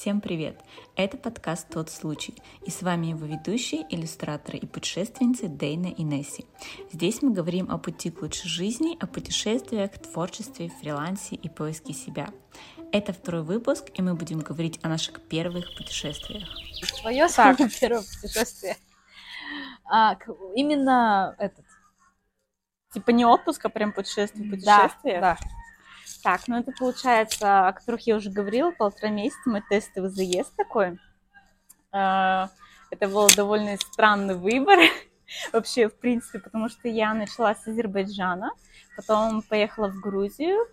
Всем привет! Это подкаст «Тот случай» и с вами его ведущие, иллюстраторы и путешественницы Дейна и Несси. Здесь мы говорим о пути к лучшей жизни, о путешествиях, творчестве, фрилансе и поиске себя. Это второй выпуск, и мы будем говорить о наших первых путешествиях. Твое самое первое путешествие. А, именно этот. Типа не отпуск, а прям путешествие, путешествие? Да, да. Так, ну это получается, о которых я уже говорила, полтора месяца мой тестовый заезд такой. А, это был довольно странный выбор вообще, в принципе, потому что я начала с Азербайджана, потом поехала в Грузию,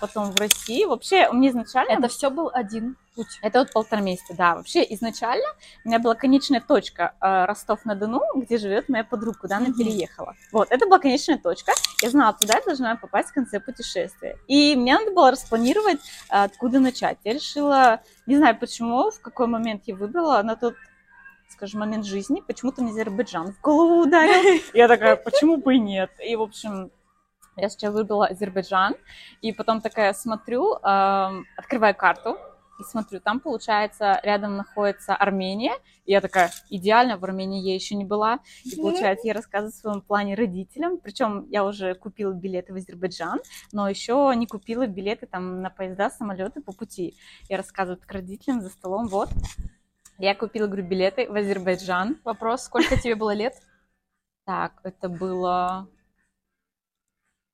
потом в России. Вообще, у меня изначально... Это все был один путь. Это вот полтора месяца, да. Вообще, изначально у меня была конечная точка э, Ростов-на-Дону, где живет моя подруга, куда она переехала. Вот, это была конечная точка. Я знала, туда я должна попасть в конце путешествия. И мне надо было распланировать, э, откуда начать. Я решила, не знаю почему, в какой момент я выбрала на тот скажем, момент жизни, почему-то мне Азербайджан в голову ударил. Я такая, почему бы и нет? И, в общем, я сначала выбрала Азербайджан, и потом такая смотрю, э, открываю карту, и смотрю, там, получается, рядом находится Армения. И я такая, идеально, в Армении я еще не была. И, получается, я рассказываю о своем плане родителям. Причем я уже купила билеты в Азербайджан, но еще не купила билеты там на поезда, самолеты по пути. Я рассказываю к родителям за столом, вот. Я купила, говорю, билеты в Азербайджан. Вопрос, сколько тебе было лет? Так, это было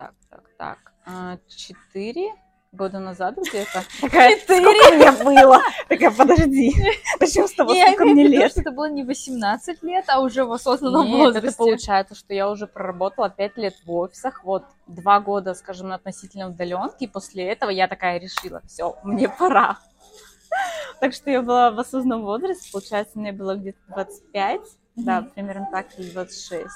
так, так, так, а, четыре года назад где-то. Такая, сколько мне было? Такая, подожди, зачем с тобой сколько мне лет? что это было не 18 лет, а уже в осознанном возрасте. это получается, что я уже проработала 5 лет в офисах, вот два года, скажем, на относительной удаленке, и после этого я такая решила, все, мне пора. Так что я была в осознанном возрасте, получается, мне было где-то 25, да, примерно так, или 26.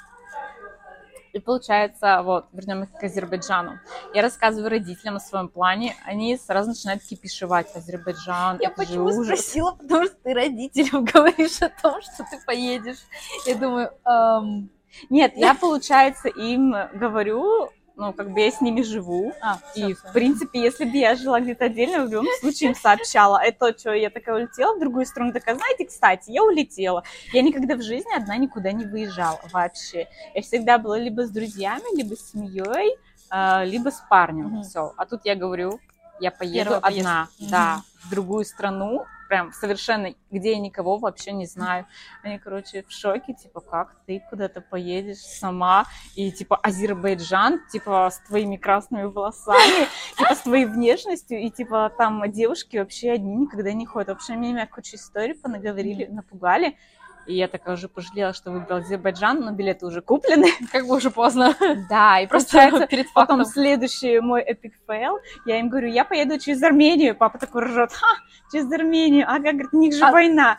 И получается, вот, вернемся к Азербайджану. Я рассказываю родителям о своем плане, они сразу начинают кипишевать. Азербайджан, Я почему ужас. спросила, потому что ты родителям говоришь о том, что ты поедешь. Я думаю, эм, Нет, я, получается, им говорю, ну, как бы я с ними живу. а, И, всё, в принципе, если бы я жила где-то отдельно, в любом случае им сообщала. Это что, я такая улетела в другую страну. Такая, знаете, кстати, я улетела. Я никогда в жизни одна никуда не выезжала вообще. Я всегда была либо с друзьями, либо с семьей, а, либо с парнем. Мгм. Все. А тут я говорю, я поеду Первая поездка. одна, Мгм. да, в другую страну, прям совершенно, где я никого вообще не знаю. Они, короче, в шоке, типа, как ты куда-то поедешь сама, и, типа, Азербайджан, типа, с твоими красными волосами, типа, с твоей внешностью, и, типа, там девушки вообще одни никогда не ходят. Вообще, мне меня кучу историй понаговорили, напугали. И я такая уже пожалела, что выбрала Азербайджан, но билеты уже куплены. как бы уже поздно. Да, и Просто перед Потом следующий мой epic fail, я им говорю, я поеду через Армению. Папа такой ржет, ха, через Армению, ага, говорит, у них же А- война.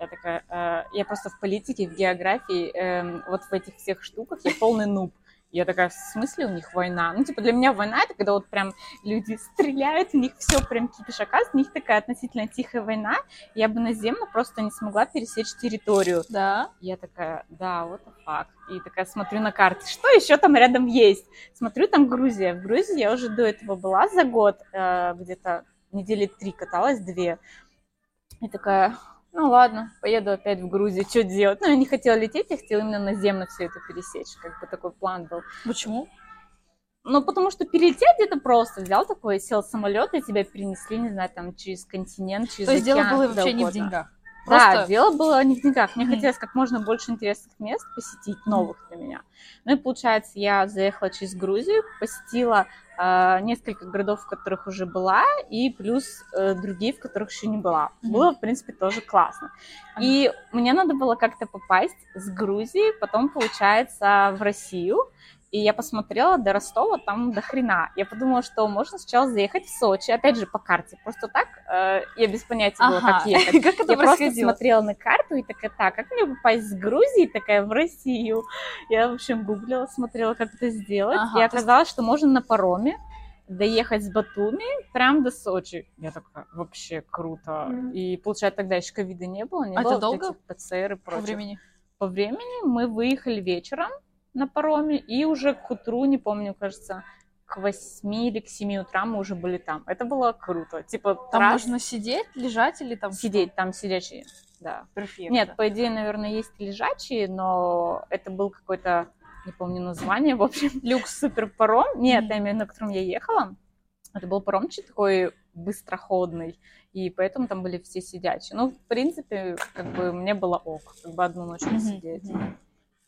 Я такая, «Э, я просто в политике, в географии, эм, вот в этих всех штуках я полный нуб. Я такая, в смысле у них война? Ну, типа, для меня война это когда вот прям люди стреляют, у них все прям кипиш. Оказывается, у них такая относительно тихая война. Я бы наземно просто не смогла пересечь территорию. Да. Я такая, да, вот fuck. И такая смотрю на карте, что еще там рядом есть? Смотрю, там Грузия. В Грузии я уже до этого была за год, э, где-то недели три каталась, две. И такая, ну ладно, поеду опять в Грузию, что делать? Ну, я не хотела лететь, я хотела именно наземно все это пересечь, как бы такой план был. Почему? Ну, потому что перелететь это просто. Взял такой, сел в самолет, и тебя перенесли, не знаю, там, через континент, через То есть дело океан, было вообще не в угодно. Деньгах. Да, Просто- дело было не в деньгах. Мне хотелось как можно больше интересных мест посетить, новых для меня. Ну и получается, я заехала через Грузию, посетила э, несколько городов, в которых уже была, и плюс э, другие, в которых еще не была. Было, в принципе, тоже классно. И мне надо было как-то попасть с Грузии, потом, получается, в Россию. И я посмотрела до Ростова, там до хрена. Я подумала, что можно сначала заехать в Сочи, опять же, по карте. Просто так э, я без понятия была, Ага. как ехать. Как это Я просто смотрела на карту и такая, так, как мне попасть с Грузии, такая, в Россию? Я, в общем, гуглила, смотрела, как это сделать. Ага, и то есть- оказалось, что можно на пароме доехать с Батуми прям до Сочи. Я такая, вообще круто. Мгм. И, получается, тогда еще ковида не было, не А было это долго? ПЦР и По прочее. времени. По времени мы выехали вечером на пароме, и уже к утру, не помню, кажется, к 8 или к 7 утра мы уже были там. Это было круто. Типа, Там раз нужно сидеть, лежать или там сидеть, там сидячие. Да. Перфектно. Нет, по идее, наверное, есть лежачие, но это был какой-то, не помню название, в общем, люкс супер паром. Нет, Мгм. я имею в виду, на котором я ехала. Это был паром чуть такой быстроходный, и поэтому там были все сидячие. Ну, в принципе, как бы мне было ок, как бы одну ночь Мгм, сидеть. мгм.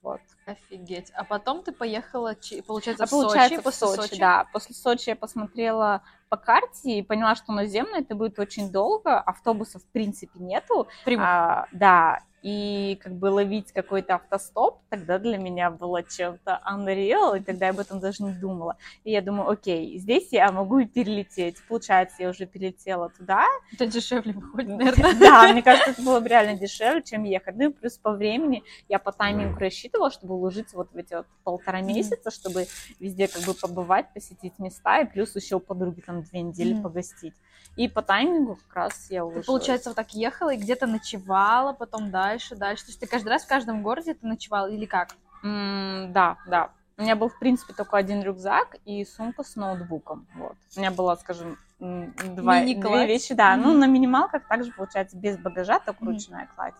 Вот. Офигеть. А потом ты поехала, получается, А в получается, Сочи, в после Сочи, Сочи? да. После Сочи я посмотрела по карте и поняла, что наземно это будет очень долго, автобусов в принципе нету. Прямых. А, да, и как бы ловить какой-то автостоп тогда для меня было чем-то unreal, и тогда я об этом даже не думала. И я думаю, окей, здесь я могу и перелететь. Получается, я уже перелетела туда. Это дешевле выходит, наверное. Да, мне кажется, это было бы реально дешевле, чем ехать. Ну и плюс по времени я по таймингу рассчитывала, чтобы уложиться вот в эти вот полтора месяца, чтобы везде как бы побывать, посетить места, и плюс еще у подруги там две недели погостить. И по таймингу как раз я Ты, уложилась. получается, вот так ехала и где-то ночевала, потом дальше, дальше. То есть ты каждый раз в каждом городе ты ночевала или как? М, да, да. У меня был, в принципе, только один рюкзак и сумка с ноутбуком. Вот. У меня было, скажем, два, две вещи, да. Ну, Мгм. на минималках также, получается, без багажа, только Мгм. ручная кладь.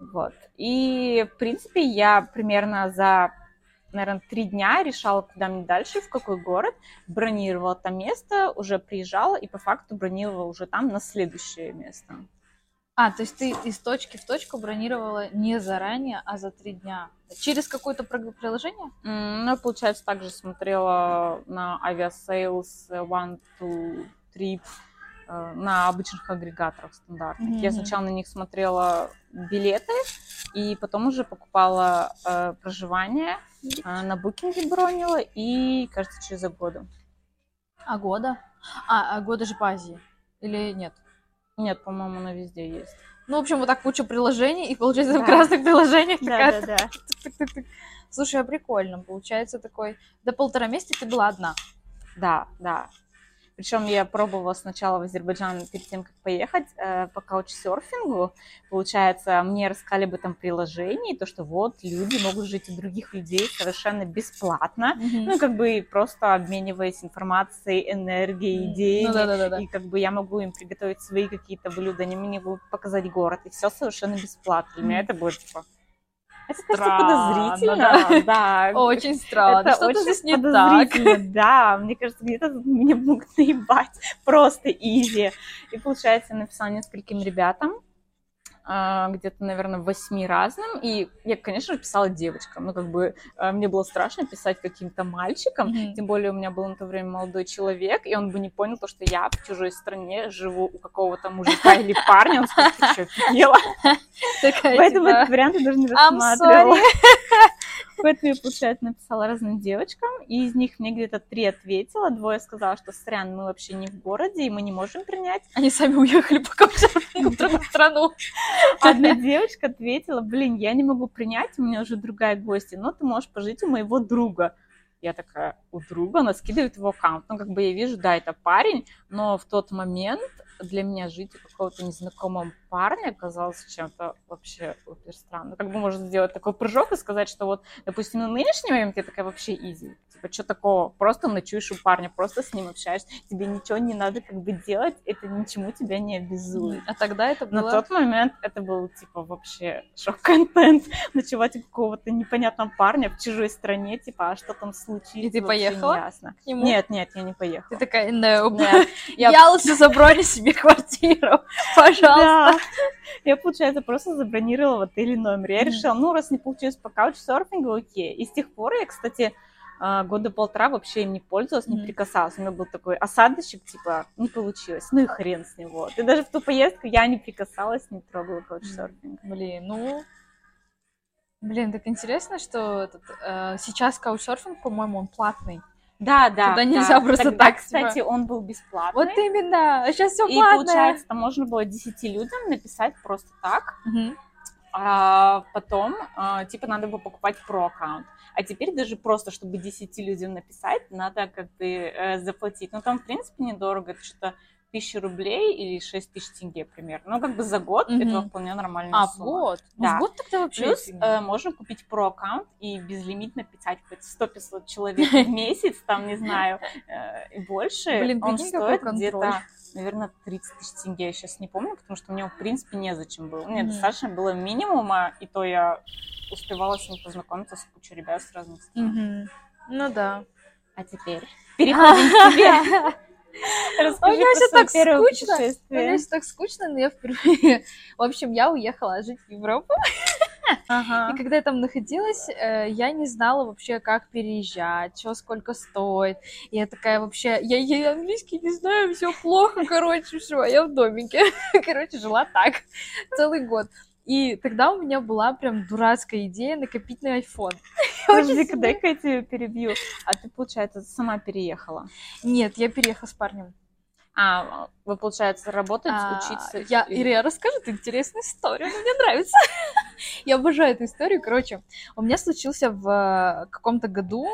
Вот. И, в принципе, я примерно за, наверное, три дня решала, куда мне дальше, в какой город, бронировала там место, уже приезжала и по факту бронировала уже там на следующее место. А, то есть ты из точки в точку бронировала не заранее, а за три дня. Через какое-то приложение? М, Ну, получается, также смотрела на Авиасейлс, OneTwoTrip, э, на обычных агрегаторах стандартных. Я Мгм. сначала на них смотрела билеты, и потом уже покупала э, проживание, э, на Букинге бронила, и, кажется, через Агода. Агода? А, а года же по Азии. Или нет? Нет, по-моему, она везде есть. Ну, в общем, вот так куча приложений, и получается в Да. разных приложениях такая Да-да-да. тык-тык-тык. Слушай, а прикольно. Получается такой... До полтора месяца ты была одна. Да, да. Причем я пробовала сначала в Азербайджан перед тем, как поехать, э, по каучсерфингу. Получается, мне рассказали об этом приложении, то, что вот люди могут жить у других людей совершенно бесплатно. Ну, как бы просто обмениваясь информацией, энергией, идеями. Ну да-да-да. И как бы я могу им приготовить свои какие-то блюда, они мне могут показать город, и все совершенно бесплатно. Для меня это было типа... Это Странно, подозрительно, да. Очень странно. Это Что-то очень здесь не так. Да, мне кажется, где-то меня могут наебать. Просто изи. И, получается, я написала нескольким ребятам, где-то, наверное, восьми разным. И я, конечно же, писала девочкам. Ну, как бы, а, мне было страшно писать каким-то мальчикам. Мгм. Тем более у меня был на то время молодой человек, и он бы не понял то, что я в чужой стране живу у какого-то мужика или парня. Он скажет, ты что, офигела? Поэтому этот вариант я даже не рассматривала. Поэтому я, получается, написала разным девочкам, и из них мне где-то три ответила, двое сказала, что сорян, мы вообще не в городе, и мы не можем принять. Они сами уехали по каучсерфингу в другую страну. Одна девочка ответила, блин, я не могу принять, у меня уже другая гостья, но ты можешь пожить у моего друга. Я такая, у друга, она скидывает его аккаунт. Ну, как бы я вижу, да, это парень, но в тот момент для меня жить у какого-то незнакомого парня казалось чем-то вообще супер странно. Как бы можно сделать такой прыжок и сказать, что вот, допустим, на нынешний момент я такая вообще изи. Типа, что такого? Просто ночуешь у парня, просто с ним общаешься. Тебе ничего не надо как бы делать, это ничему тебя не обязует. А тогда это На было... тот момент это был, типа, вообще шок-контент. Ночевать у какого-то непонятного парня в чужой стране, типа, а что там случится, И ты поехала неясно. к нему? Нет, нет, я не Ты поехала. такая, no. Нет, я- Я лучше заброни себе квартиру, Да. пожалуйста. Я, получается, просто забронировала в отеле номер. Я решила, ну, раз не получилось по каучсерфингу, окей. И с тех пор я, кстати, а, года полтора вообще им не пользовалась, не прикасалась. У меня был такой осадочек, типа, не получилось, ну и хрен с него. И даже в ту поездку я не прикасалась, не трогала каучсерфинг. Блин, ну... Блин, так интересно, что этот, э, сейчас каучсерфинг, по-моему, он платный. Да, да. Туда нельзя да. просто Тогда, так, типа. кстати, он был бесплатный. Вот именно, сейчас все И платное. получается, там можно было 10 людям написать просто так, Мгм. а потом, а, типа, надо было покупать про аккаунт. А теперь даже просто, чтобы 10 людям написать, надо как бы э, заплатить. Ну, там, в принципе, недорого, это что-то тысячи рублей или 6 тысяч тенге примерно. Ну, как бы за год Мгм. это вполне нормальная А, сумма. вот. Ну, Да. в год тогда вообще Плюс э, можно купить про-аккаунт и безлимитно писать хоть 100-500 человек в месяц, там, не знаю, э, и больше. Блин, Он стоит где-то, наверное, 30 тысяч тенге, я сейчас не помню, потому что мне, в принципе, незачем было. Мне достаточно было минимума, и то я успевала с ним познакомиться с кучей ребят с разных стран. Ну да. А теперь переходим к тебе. Расскажи У меня своё так скучно. путешествие. Мне так скучно, но я впервые... В общем, я уехала жить в Европу. Ага. И когда я там находилась, э, я не знала вообще, как переезжать, что сколько стоит. Я такая вообще, я, я английский не знаю, все плохо, короче, все, я в домике. Короче, жила так целый год. И тогда у меня была прям дурацкая идея накопить на iPhone. Подожди-ка, дай-ка я тебя перебью. А ты, получается, сама переехала? Нет, я переехала с парнем. А, вы, получается, работать, А, учиться? Я, или- Ира расскажет интересную историю, мне нравится. Я обожаю эту историю. Короче, у меня случился в э, каком-то году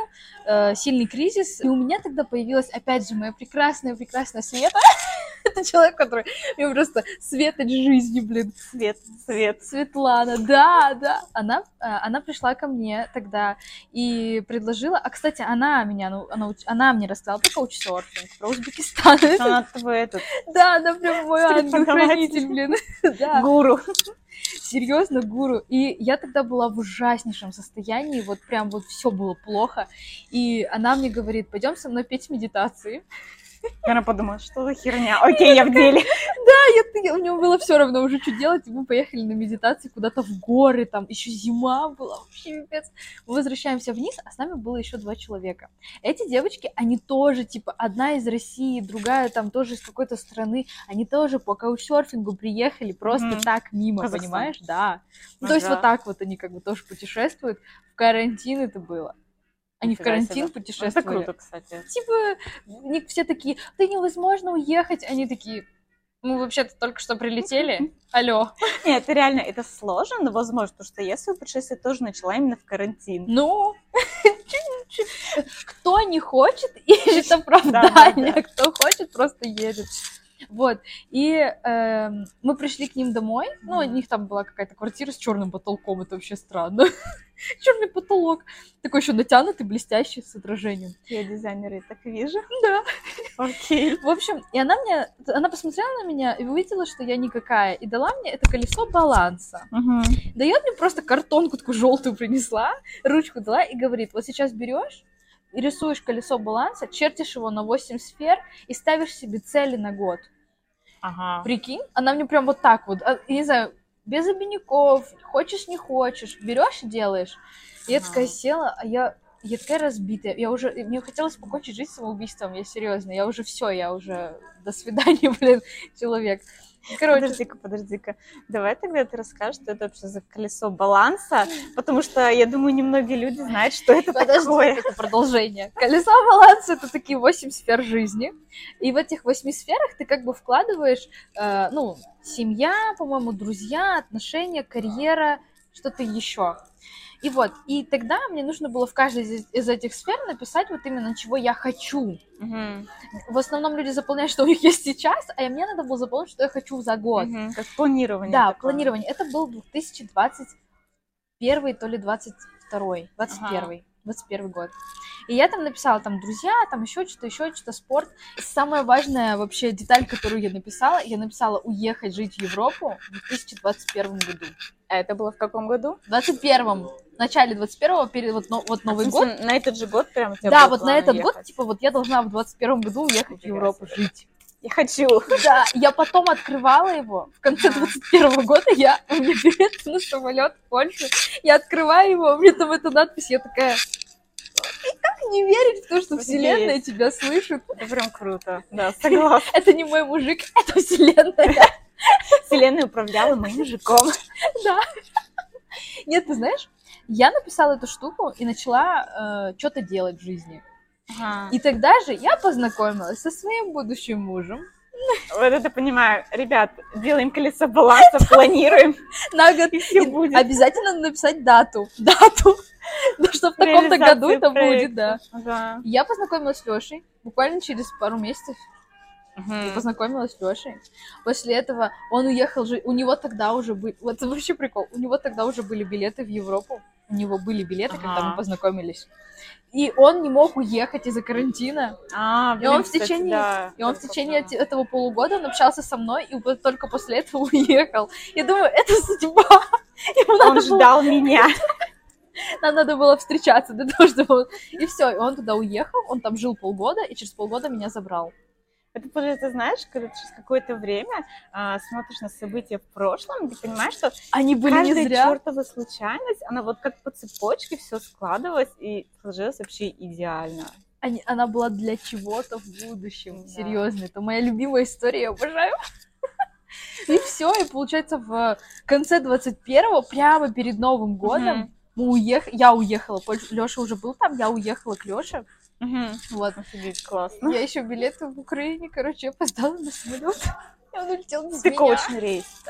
э, сильный кризис, и у меня тогда появилась, опять же, моя прекрасная-прекрасная Света. Это человек, который мне просто светоч жизни, блин. Свет, свет. Светлана, да, да. Она, э, она пришла ко мне тогда и предложила... А, кстати, она меня, ну, она, она мне рассказала про каучсерфинг, про Узбекистан. Она твой этот Да, она прям мой ангел-хранитель, блин. Да, гуру. серьезно, гуру. И я тогда была в ужаснейшем состоянии, вот прям вот все было плохо. И она мне говорит, пойдем со мной петь медитации. Она подумала, что за херня. Окей, я в деле. А я, у него было все равно уже что делать, и мы поехали на медитации куда-то в горы, там еще зима была, вообще пипец. Мы возвращаемся вниз, а с нами было еще два человека. Эти девочки, они тоже, типа, одна из России, другая там тоже из какой-то страны, они тоже по каучсерфингу приехали просто так мимо, Казахстан. понимаешь? Да. Ну, То есть вот так вот они как бы тоже путешествуют. В карантин это было. Они в карантин. Это путешествовали. круто, кстати. Типа, все такие, да невозможно уехать. Они такие, мы вообще-то только что прилетели. Алло. Нет, это реально, это сложно, но возможно, потому что я свое путешествие тоже начала именно в карантин. Ну, кто не хочет, ищет оправдание, кто хочет, просто едет. Вот. И эм, мы пришли к ним домой. Ну, у них там была какая-то квартира с черным потолком. Это вообще странно. Черный потолок. Такой еще натянутый, блестящий, с отражением. Я дизайнер, я так вижу. Да. Окей. В общем, и она мне, она посмотрела на меня и увидела, что я никакая, и дала мне это колесо баланса. Дает мне просто картонку такую желтую принесла, ручку дала и говорит, вот сейчас берешь и рисуешь колесо баланса, чертишь его на 8 сфер и ставишь себе цели на год. Ага. Прикинь, она мне прям вот так вот, а, не знаю, без обиняков, хочешь, не хочешь, берешь и делаешь. И я Ага. такая села, а я, я такая разбитая, я уже, мне хотелось покончить жизнь самоубийством, я серьезно, я уже все, я уже, до свидания, блин, человек. Короче, Подожди-ка, подожди-ка. Давай тогда ты расскажешь, что это вообще за колесо баланса, потому что, я думаю, немногие люди знают, что это Подожди, такое. это продолжение. Колесо баланса это такие восемь сфер жизни. И в этих восьми сферах ты как бы вкладываешь, э, ну, семья, по-моему, друзья, отношения, карьера, что-то еще. И вот, и тогда мне нужно было в каждой из, из этих сфер написать вот именно, чего я хочу. Мгм. В основном люди заполняют, что у них есть сейчас, а мне надо было заполнить, что я хочу за год. Мгм. Как планирование. Да, такое. планирование. Это был 2021 то ли 22 21 21 год. И я там написала, там, друзья, там еще что-то, еще что-то, спорт. И самая важная вообще деталь, которую я написала, я написала уехать жить в Европу в 2021 году. А это было в каком году? В 21 в начале 21 перед вот, но- вот Новый А, в год. На этот же год прям у тебя Да, вот на этот год, уехать? типа, вот я должна в 21 году уехать в Нифига Европу жить. Я хочу. Да, я потом открывала его в конце 21 года, я, у меня билет на самолет в Польшу, я открываю его, у меня там эта надпись, я такая, «И как не верить в то, что вселенная тебя слышит? Это прям круто. Да, согласна. Это не мой мужик, это вселенная. Вселенная управляла моим мужиком. Да. Нет, ты знаешь, я написала эту штуку и начала что-то делать в жизни. Ага. И тогда же я познакомилась со своим будущим мужем. Вот это понимаю. Ребят, делаем колесо баланса, планируем, На год и все будет. Обязательно написать дату. Дату. Ну, что в таком-то году это будет, да. Ага. Я познакомилась с Лешей буквально через пару месяцев. И познакомилась с Лешей. После этого он уехал же, у него тогда уже были, вот это вообще прикол, у него тогда уже были билеты в Европу, у него были билеты, когда мы познакомились. И он не мог уехать из-за карантина. А, И он блин, в кстати, течение- да, И он в течение да. этого полугода он общался со мной, и вот только после этого уехал. Я думаю, это судьба. Ему Он надо было- ждал меня. нам надо было встречаться для того, чтобы... он- И все, и он туда уехал, он там жил полгода, и через полгода меня забрал. Это, получается, знаешь, когда ты через какое-то время а, смотришь на события в прошлом, ты понимаешь, что Они были не каждая зря. чертова случайность, она вот как по цепочке все складывалась и сложилась вообще идеально. Они- она была для чего-то в будущем. Да. Серьезно, это моя любимая история, я обожаю. И все, и получается в конце 21-го, прямо перед Новым годом, мы уех... я уехала, Леша уже был там, я уехала к Леше. Мгм. Вот. Офигеть, классно. Я еще билеты в Украине, короче, опоздала на самолет. И он улетел без меня. Стыковочный рейс.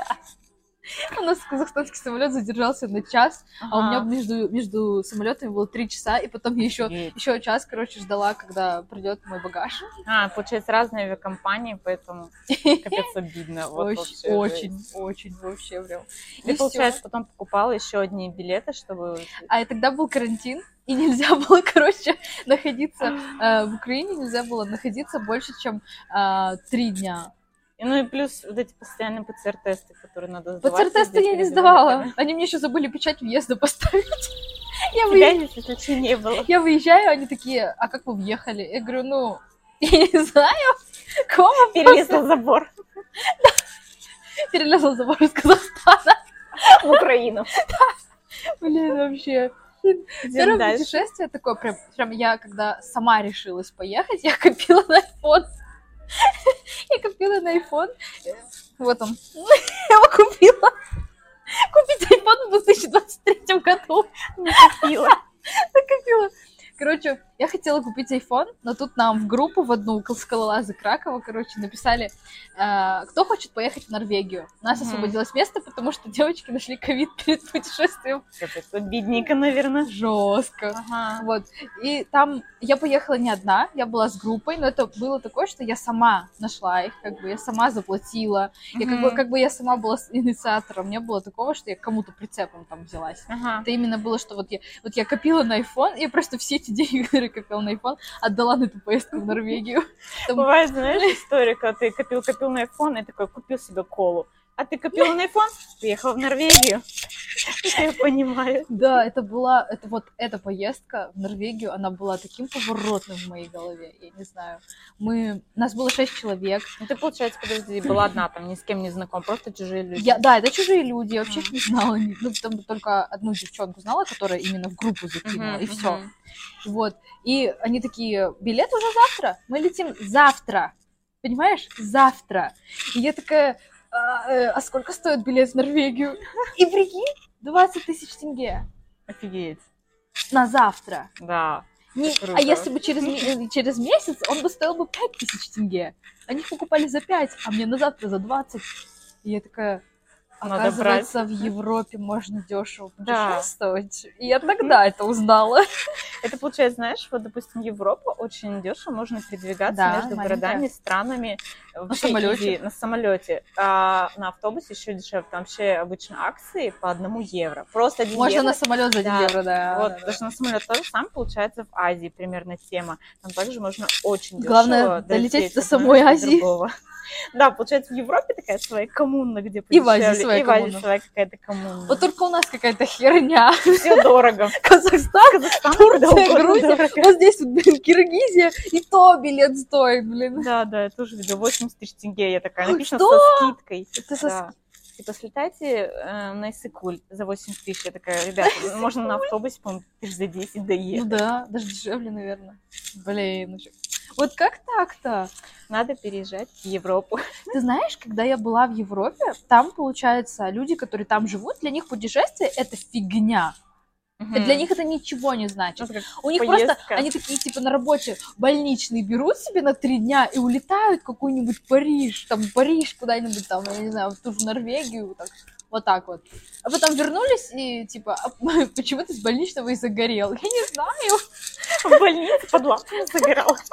У нас казахстанский самолет задержался на час, а у меня между, между самолетами было три часа, и потом я еще, еще час, короче, ждала, когда придет мой багаж. А, получается, разные авиакомпании, поэтому капец обидно. Вот очень, очень, очень вообще прям. Ты, И получается, потом покупала еще одни билеты, чтобы... А и тогда был карантин, и нельзя было, короче, находиться э, в Украине, нельзя было находиться больше, чем э, три дня. И, ну и плюс вот эти постоянные ПЦР-тесты, которые надо сдавать. ПЦР-тесты я не сдавала. Они мне еще забыли печать въезда поставить. Я, выезжаю, не было. я выезжаю, они такие, а как вы въехали? Я говорю, ну, я не знаю. Кома Перелезла забор перелезла забор из Казахстана. в Украину. Блин, вообще. Первое путешествие такое, прям, прям я, когда сама решилась поехать, я копила на iPhone. Я копила на iPhone. Вот он. Я его купила. Купить iPhone в 2023 году. Пила. Накопила. Короче, я хотела купить iPhone, но тут нам в группу в одну скалолазы Кракова, короче, написали, э, кто хочет поехать в Норвегию. У нас Мгм. освободилось место, потому что девочки нашли ковид перед путешествием. Капец, бедненько, наверное. Жестко. Ага. Вот. И там я поехала не одна, я была с группой, но это было такое, что я сама нашла их, как бы я сама заплатила. Я как бы, как бы я сама была инициатором. Не было такого, что я кому-то прицепом там взялась. Ага. Это именно было, что вот я, вот я копила на iPhone, я просто все эти деньги, которые копила на iPhone, отдала на эту поездку в Норвегию. Там- Бывает, знаешь, история, когда ты копил-копил на iPhone и такой купил себе колу. А ты копила на iPhone, приехал в Норвегию. Я понимаю. Да, это была, это вот эта поездка в Норвегию, она была таким поворотным в моей голове, я не знаю. Мы, нас было шесть человек, Ну ты, получается, подожди, была одна, там ни с кем не знаком, просто чужие люди. Я, да, это чужие люди, я вообще их не знала. Ну, там только одну девчонку знала, которая именно в группу закинула, и все. Вот. И они такие, билет уже завтра, мы летим завтра. Понимаешь? Завтра. И я такая, а, э, а сколько стоит билет в Норвегию? И прикинь, 20 тысяч тенге Офигеть. на завтра. Да. Не- а если бы через, ме- через месяц, он бы стоил бы 5 тысяч тенге. Они их покупали за 5, а мне на завтра за 20. И я такая, оказывается, в Европе можно дешево Да. путешествовать. И я тогда это узнала. Это получается, знаешь, вот, допустим, Европа очень дешево можно передвигаться Да, между маленькая. городами, странами. самолёте. easy, на самолете. А на автобусе еще дешевле. Там вообще обычно акции по одному евро. Просто один Можно евро. на самолет за 1 Да. евро, да. Вот, да, да. даже на самолет тоже сам получается в Азии примерно тема. Там также можно очень дешево Главное, долететь до самой Азии. другого. Да, получается, в Европе такая своя коммуна, где И в Азии своя и в Азии коммуна. своя какая-то коммуна. Вот только у нас какая-то херня. все дорого. Казахстан, Казахстан Турция, Грузия. дорого. Вот здесь вот, блин, Киргизия, и то билет стоит, блин. Да, да, я тоже видела. 80 тысяч тенге, я такая. Написано что? со скидкой. Это со Да. Типа, слетайте э, на Иссыкуль за 80 тысяч. Я такая, ребята, можно на автобусе, по-моему, за 10 Ну доехать. да, даже дешевле, наверное. Блин, ну. Вот как так-то? Надо переезжать в Европу. Ты знаешь, когда я была в Европе, там, получается, люди, которые там живут, для них путешествие — это фигня. И Для них это ничего не значит. Ну, У них поездка. просто, они такие, типа, на работе больничные берут себе на три дня и улетают в какой-нибудь Париж, там, Париж куда-нибудь там, я не знаю, в ту же Норвегию, так, вот так вот. А потом вернулись и, типа, а почему ты с больничного и загорел? Я не знаю. в больнице под лампами загорал.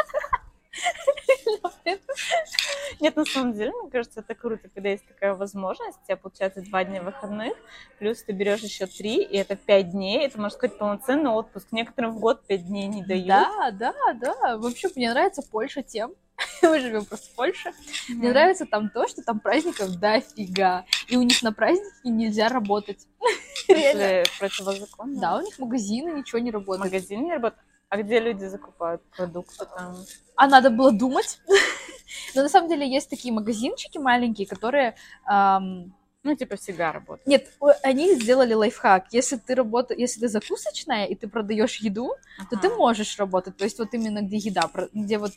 Нет, на самом деле, мне кажется, это круто, когда есть такая возможность. У тебя получается два дня выходных, плюс ты берешь еще три, и это пять дней. Это, можно сказать, полноценный отпуск. Некоторым в год пять дней не дают. Да, да, да. Вообще, мне нравится Польша тем, мы живем просто в Польше. Мне нравится там то, что там праздников дофига. И у них на праздники нельзя работать. Если противозаконно. Да, у них магазины, ничего не работает. Магазин не работает. А где люди закупают продукты там? А надо было думать. Но на самом деле есть такие магазинчики маленькие, которые... ам, Ну, типа всегда работают. Нет, они сделали лайфхак. Если ты работаешь, если ты закусочная и ты продаешь еду, то ты Ага. можешь работать. То есть вот именно где еда, где вот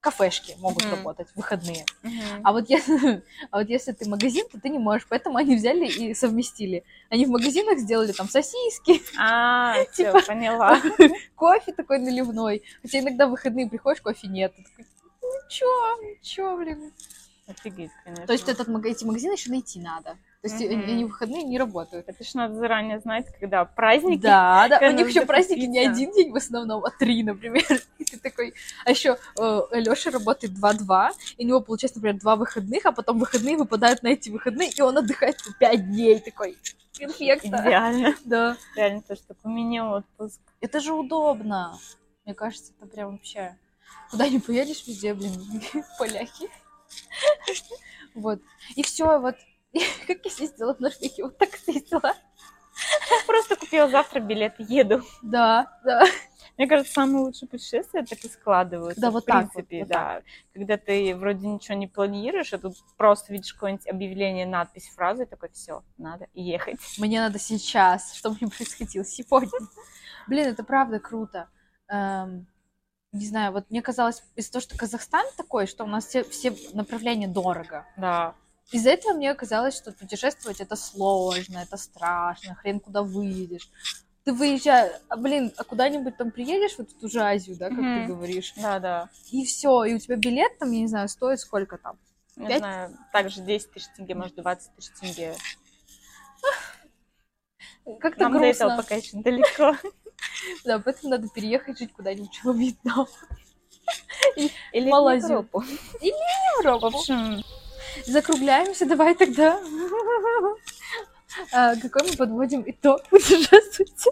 кафешки могут Мгм. работать в выходные. Мгм. А вот, если, а вот если ты магазин, то ты не можешь. Поэтому они взяли и совместили. Они в магазинах сделали там сосиски, А, типа- поняла. кофе такой наливной. Хотя иногда в выходные приходишь, кофе нет. Ты такой, чё, ну чё, блин. Офигеть, конечно. То есть этот, эти магазины еще найти надо. То есть Мгм. они, они в выходные не работают. Это ж надо заранее знать, когда праздники. Да, да. У них еще праздники не один день в основном, а три, например. И ты такой... А еще Леша работает 2-2, и у него получается, например, два выходных, а потом выходные выпадают на эти выходные, и он отдыхает 5 дней. Такой, перфекто. Идеально. Да. Реально, то, что у меня отпуск. Это же удобно. Мне кажется, это прям вообще... Куда не поедешь, везде, блин, поляки. Вот. И все, вот. Как я съездила в Норвегию, вот так съездила. Просто купила завтра билет, еду. Да, да. Мне кажется, самые лучшие путешествия так и складываются. Да, в вот так вот, принципе, вот да. Когда ты вроде ничего не планируешь, а тут просто видишь какое-нибудь объявление, надпись, фразу, и такой, все, надо ехать. Мне надо сейчас, чтобы не происходило сегодня. Блин, это правда круто. Эм, не знаю, вот мне казалось, из-за того, что Казахстан такой, что у нас все, все направления дорого. Да. Из-за этого мне казалось, что путешествовать это сложно, это страшно, хрен куда выедешь. Ты выезжаешь, а, блин, а куда-нибудь там приедешь, вот в ту же Азию, да, как ты Мгм. говоришь, Да, да. и все, и у тебя билет там, я не знаю, стоит сколько там. Не Пять? знаю, также 10 тысяч тенге, может, 20 тысяч тенге. Как-то Нам до этого грустно. пока еще далеко. Да, поэтому надо переехать жить куда-нибудь в Вьетнам. Или в Малайзию. Европу. В общем, Закругляемся, давай тогда. А, какой мы подводим итог путешествуйте?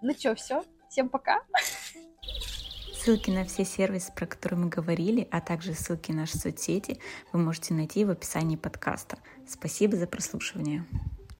Ну что, все? Всем пока. Ссылки на все сервисы, про которые мы говорили, а также ссылки на наши соцсети вы можете найти в описании подкаста. Спасибо за прослушивание.